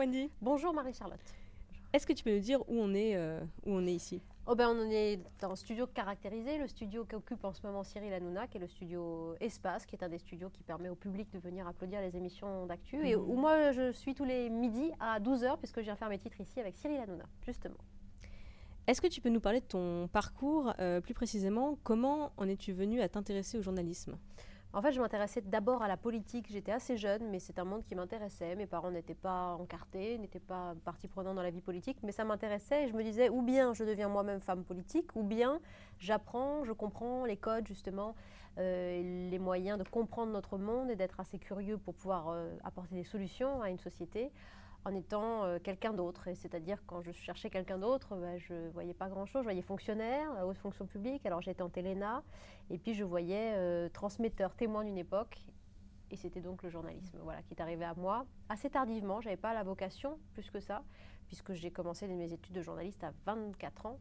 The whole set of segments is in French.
Bonjour Wendy. Bonjour Marie-Charlotte. Est-ce que tu peux nous dire où on est, euh, où on est ici? Oh ben on est dans un studio caractérisé, le studio qu'occupe en ce moment Cyril Hanouna, qui est le studio Espace, qui est un des studios qui permet au public de venir applaudir les émissions d'actu, et où moi je suis tous les midis à 12h, puisque je viens faire mes titres ici avec Cyril Hanouna, justement. Est-ce que tu peux nous parler de ton parcours euh, plus précisément? Comment en es-tu venu à t'intéresser au journalisme? En fait, je m'intéressais d'abord à la politique. J'étais assez jeune, mais c'est un monde qui m'intéressait. Mes parents n'étaient pas encartés, n'étaient pas partie prenante dans la vie politique, mais ça m'intéressait et je me disais ou bien je deviens moi-même femme politique, ou bien j'apprends, je comprends les codes justement, euh, les moyens de comprendre notre monde et d'être assez curieux pour pouvoir euh, apporter des solutions à une société en étant euh, quelqu'un d'autre. C'est-à-dire quand je cherchais quelqu'un d'autre, bah, je ne voyais pas grand-chose. Je voyais fonctionnaire, haute fonction publique, alors j'étais en Téléna, et puis je voyais euh, transmetteur, témoin d'une époque. Et c'était donc le journalisme voilà, qui est arrivé à moi assez tardivement. Je n'avais pas la vocation plus que ça, puisque j'ai commencé mes études de journaliste à 24 ans,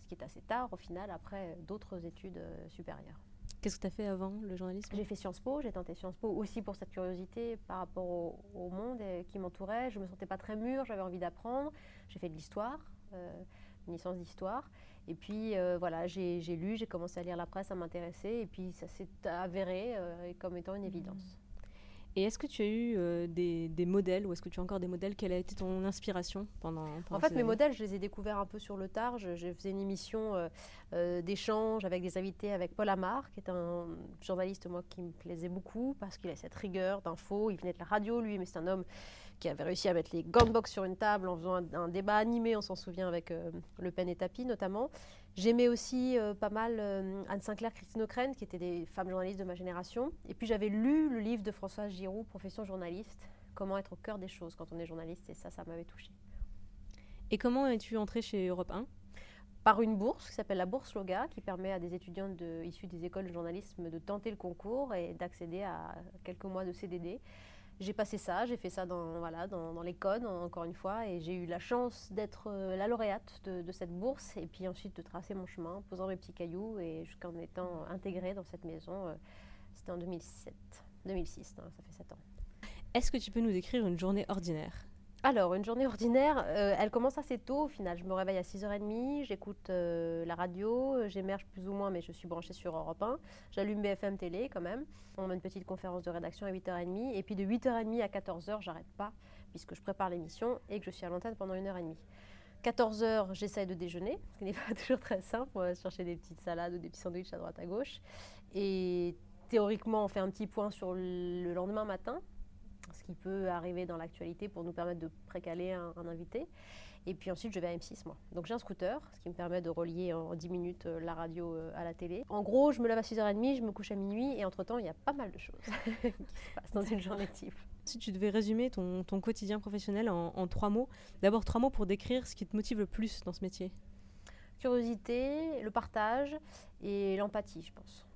ce qui est assez tard au final, après d'autres études euh, supérieures. Qu'est-ce que tu as fait avant le journalisme? J'ai fait Sciences Po, j'ai tenté Sciences Po aussi pour cette curiosité par rapport au, au monde et- qui m'entourait. Je me sentais pas très mûre, j'avais envie d'apprendre. J'ai fait de l'histoire, euh, une licence d'histoire. Et puis euh, voilà, j'ai j'ai lu, j'ai commencé à lire la presse, à m'intéresser. Et puis ça s'est avéré euh, comme étant une évidence. Et est-ce que tu as eu euh, des, des modèles ou est-ce que tu as encore des modèles? Quelle a été ton inspiration pendant, pendant En fait, ces mes années modèles, je les ai découverts un peu sur le tard. Je, je faisais une émission euh, euh, d'échange avec des invités avec Paul Amar, qui est un journaliste, moi, qui me plaisait beaucoup parce qu'il a cette rigueur d'info. Il venait de la radio, lui, mais c'est un homme qui avait réussi à mettre les gants de boxe sur une table en faisant un, un débat animé, on s'en souvient, avec Le Pen et Tapi, notamment. J'aimais aussi euh, pas mal euh, Anne Sinclair, Christine O'Krent, qui étaient des femmes journalistes de ma génération. Et puis j'avais lu le livre de Françoise Giroud, Profession journaliste, Comment être au cœur des choses quand on est journaliste, et ça, ça m'avait touchée. Et comment es-tu entrée chez Europe 1 par une bourse qui s'appelle la bourse Loga, qui permet à des étudiants de, issus des écoles de journalisme de tenter le concours et d'accéder à quelques mois de CDD. J'ai passé ça, j'ai fait ça dans, voilà, dans, dans les codes, en- encore une fois, et j'ai eu la chance d'être euh, la lauréate de, cette bourse, et puis ensuite de tracer mon chemin, posant mes petits cailloux, et jusqu'en étant intégrée dans cette maison. euh, C'était en 2007, 2006, non, ça fait 7 ans. Est-ce que tu peux nous décrire une journée ordinaire? Alors, une journée ordinaire, euh, elle commence assez tôt au final. Je me réveille à 6h30, j'écoute euh, la radio, euh, j'émerge plus ou moins, mais je suis branchée sur Europe 1. J'allume BFM Télé quand même. On a une petite conférence de rédaction à 8h30. Et puis de 8h30 à 14h, j'arrête pas, puisque je prépare l'émission et que je suis à l'antenne pendant 1h30. 14h, j'essaye de déjeuner, ce qui n'est pas toujours très simple. On va chercher des petites salades ou des petits sandwichs à droite à gauche. Et théoriquement, on fait un petit point sur le lendemain matin, ce qui peut arriver dans l'actualité pour nous permettre de précaler un, un invité. Et puis ensuite, je vais à M6, moi. Donc j'ai un scooter, ce qui me permet de relier en 10 minutes euh, la radio euh, à la télé. En gros, je me lève à 6h30, je me couche à minuit, et entre-temps, il y a pas mal de choses qui se passent dans une journée type. Si tu devais résumer ton, ton quotidien professionnel en, en trois mots, d'abord trois mots pour décrire ce qui te motive le plus dans ce métier. Curiosité, le partage et l'empathie, je pense.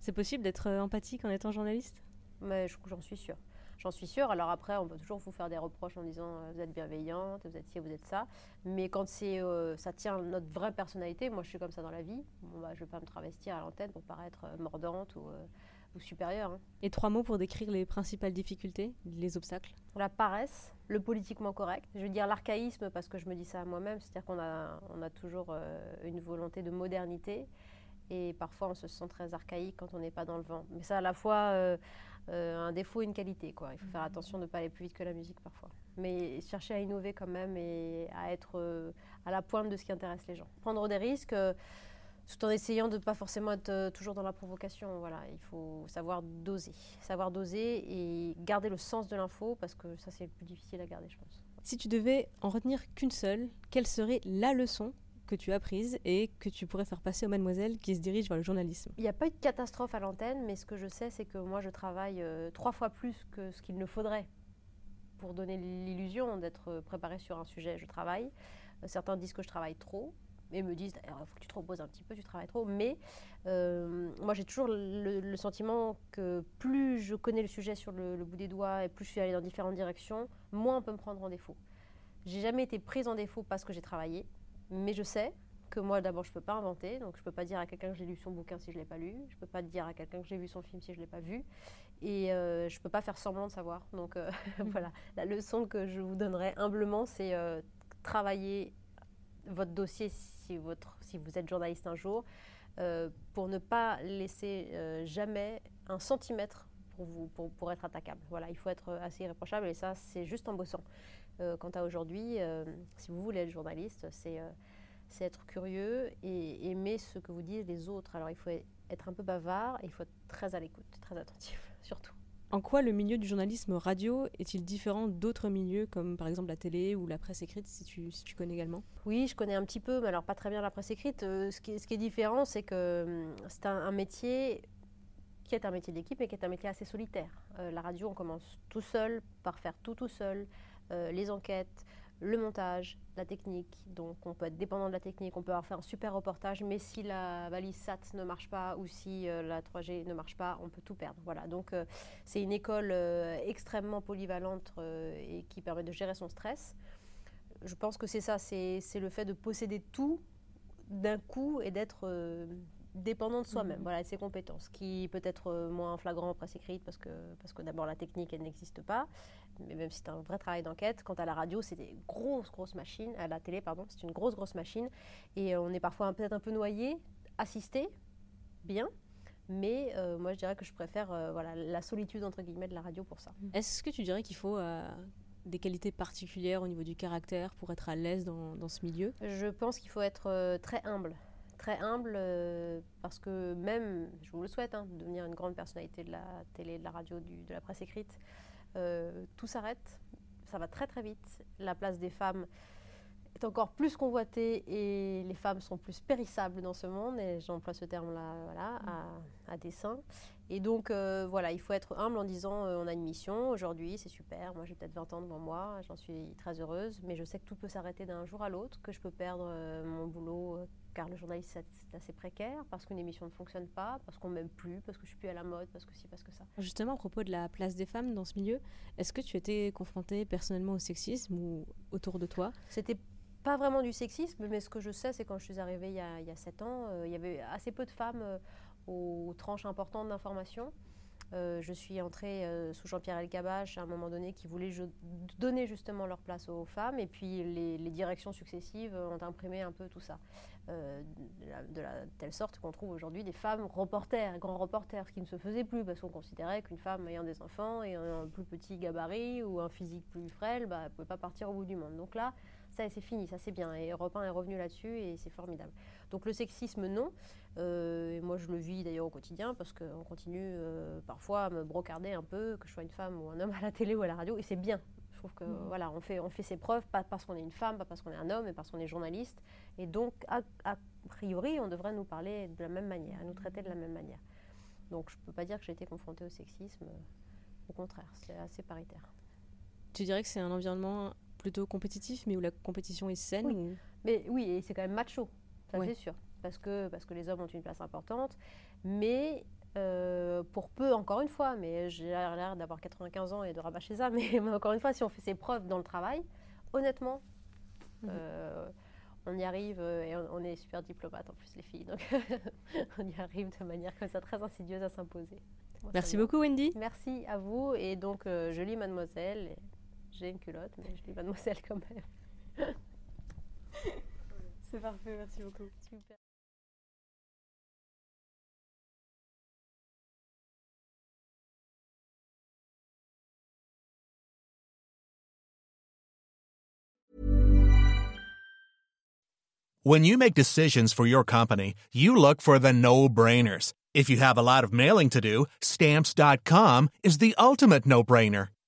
C'est possible d'être euh, empathique en étant journaliste? Mais je- j'en suis sûre. J'en suis sûre. Alors après, on peut toujours vous faire des reproches en disant euh, vous êtes bienveillante, vous êtes ci, vous êtes ça. Mais quand c'est, euh, ça tient notre vraie personnalité, moi je suis comme ça dans la vie, bon, bah, je ne vais pas me travestir à l'antenne pour paraître euh, mordante ou, euh, ou supérieure. hein. Et trois mots pour décrire les principales difficultés, les obstacles? La paresse, le politiquement correct, je veux dire l'archaïsme parce que je me dis ça à moi-même, c'est-à-dire qu'on a, on a toujours euh, une volonté de modernité et parfois on se sent très archaïque quand on n'est pas dans le vent. Mais c'est à la fois euh, euh, un défaut et une qualité. Quoi. Il faut faire attention de ne pas aller plus vite que la musique parfois. Mais chercher à innover quand même et à être euh, à la pointe de ce qui intéresse les gens. Prendre des risques. tout en essayant de ne pas forcément être toujours dans la provocation. Voilà, il faut savoir doser, savoir doser et garder le sens de l'info parce que ça c'est le plus difficile à garder, je pense. Si tu devais en retenir qu'une seule, quelle serait la leçon que tu as prises et que tu pourrais faire passer aux mademoiselles qui se dirigent vers le journalisme Il n'y a pas eu de catastrophe à l'antenne, mais ce que je sais, c'est que moi, je travaille euh, trois fois plus que ce qu'il ne faudrait pour donner l'illusion d'être préparé sur un sujet. Je travaille. Euh, certains disent que je travaille trop et me disent il faut que tu te reposes un petit peu, tu travailles trop. Mais euh, moi, j'ai toujours le, sentiment que plus je connais le sujet sur le, le, bout des doigts et plus je suis allée dans différentes directions, moins on peut me prendre en défaut. J'ai jamais été prise en défaut parce que j'ai travaillé, mais je sais que moi, d'abord, je ne peux pas inventer, donc je ne peux pas dire à quelqu'un que j'ai lu son bouquin si je ne l'ai pas lu, je ne peux pas dire à quelqu'un que j'ai vu son film si je ne l'ai pas vu, et euh, je ne peux pas faire semblant de savoir. Donc euh, voilà, la leçon que je vous donnerai humblement, c'est euh, travailler votre dossier si, votre, si vous êtes journaliste un jour, pour ne pas laisser jamais un centimètre pour, vous, pour, pour, être attaquable. Voilà, il faut être assez irréprochable, et ça, c'est juste en bossant. Quant à aujourd'hui, si vous voulez être journaliste, c'est c'est être curieux et aimer ce que vous disent les autres. Alors il faut être un peu bavard et il faut être très à l'écoute, très attentif surtout. En quoi le milieu du journalisme radio est-il différent d'autres milieux comme par exemple la télé ou la presse écrite si tu, si tu connais également? Oui, je connais un petit peu, mais alors pas très bien la presse écrite. Euh, ce, qui est, ce, qui est, différent, c'est que c'est un, métier qui est un métier d'équipe mais qui est un métier assez solitaire. Euh, la radio, on commence tout seul, par faire tout tout seul, euh, les enquêtes, le montage, la technique. Donc on peut être dépendant de la technique, on peut avoir fait un super reportage, mais si la valise SAT ne marche pas ou si euh, la 3G ne marche pas, on peut tout perdre. Voilà. Donc euh, c'est une école extrêmement polyvalente et qui permet de gérer son stress. Je pense que c'est ça, c'est le fait de posséder tout d'un coup et d'être dépendant de soi-même, mmh. voilà, de ses compétences, qui peut être euh, moins flagrant en presse écrite parce que, parce que d'abord la technique, elle n'existe pas, mais même si c'est un vrai travail d'enquête, quant à la radio, c'est des grosses, grosses machines, à la télé, pardon, c'est une grosse, grosse machine, et on est parfois peut-être un peu noyé, assisté, bien, mais euh, moi je dirais que je préfère euh, voilà, la solitude, entre guillemets, de la radio pour ça. Mmh. Est-ce que tu dirais qu'il faut... des qualités particulières au niveau du caractère pour être à l'aise dans, dans, ce milieu? Je pense qu'il faut être très humble très humble euh, parce que même, je vous le souhaite, hein, devenir une grande personnalité de la télé, de la radio, de la presse écrite, euh, tout s'arrête, ça va très très vite. La place des femmes est encore plus convoitée et les femmes sont plus périssables dans ce monde, et j'emploie ce terme-là voilà, à, dessein. Et donc euh, voilà, il faut être humble en disant on a une mission aujourd'hui, c'est super, moi j'ai peut-être 20 ans devant moi, j'en suis très heureuse, mais je sais que tout peut s'arrêter d'un jour à l'autre, que je peux perdre mon boulot car le journaliste c'est assez précaire, parce qu'une émission ne fonctionne pas, parce qu'on m'aime plus, parce que je suis plus à la mode, parce que si, parce que ça. Justement, à propos de la place des femmes dans ce milieu, est-ce que tu étais confrontée personnellement au sexisme ou autour de toi? C'était pas vraiment du sexisme, mais ce que je sais, c'est quand je suis arrivée il y a, il 7 ans, euh, il y avait assez peu de femmes euh, aux tranches importantes d'information. Euh, je suis entrée sous Jean-Pierre Elkabach à un moment donné qui voulait donner justement leur place aux femmes et puis les, directions successives ont imprimé un peu tout ça. De, telle sorte qu'on trouve aujourd'hui des femmes reporters, grands reporters, ce qui ne se faisait plus parce qu'on considérait qu'une femme ayant des enfants et un, plus petit gabarit ou un physique plus frêle, bah, ne pouvait pas partir au bout du monde. Donc là, ça c'est fini, ça c'est bien. Et Europe 1 est revenu là-dessus et c'est formidable. Donc le sexisme, non. Euh, et moi je le vis d'ailleurs au quotidien parce qu'on continue euh, parfois à me brocarder un peu, que je sois une femme ou un homme à la télé ou à la radio, et c'est bien. Je trouve que mmh. voilà, on fait, on fait ses preuves, pas parce qu'on est une femme, pas parce qu'on est un homme, mais parce qu'on est journaliste. Et donc, a, priori, on devrait nous parler de la même manière, nous traiter de la même manière. Donc je ne peux pas dire que j'ai été confrontée au sexisme. Au contraire, c'est assez paritaire. Tu dirais que c'est un environnement plutôt compétitif, mais où la compétition est saine Oui, mais, oui et c'est quand même macho, ça c'est sûr. Parce que, parce que les hommes ont une place importante. Mais euh, pour peu, encore une fois, mais j'ai l'air d'avoir 95 ans et de rabâcher ça, mais, encore une fois, si on fait ses preuves dans le travail, honnêtement, mhm. euh, on y arrive euh, et on, est super diplomate en plus, les filles. Donc, on y arrive de manière comme ça très insidieuse à s'imposer. Merci beaucoup, Wendy. Merci à vous. Et donc, je lis Mademoiselle. J'ai une culotte, mais je dis mademoiselle quand même. C'est parfait, merci beaucoup. Super. When you make decisions for your company, you look for the no-brainers. If you have a lot of mailing to do, stamps.com is the ultimate no-brainer.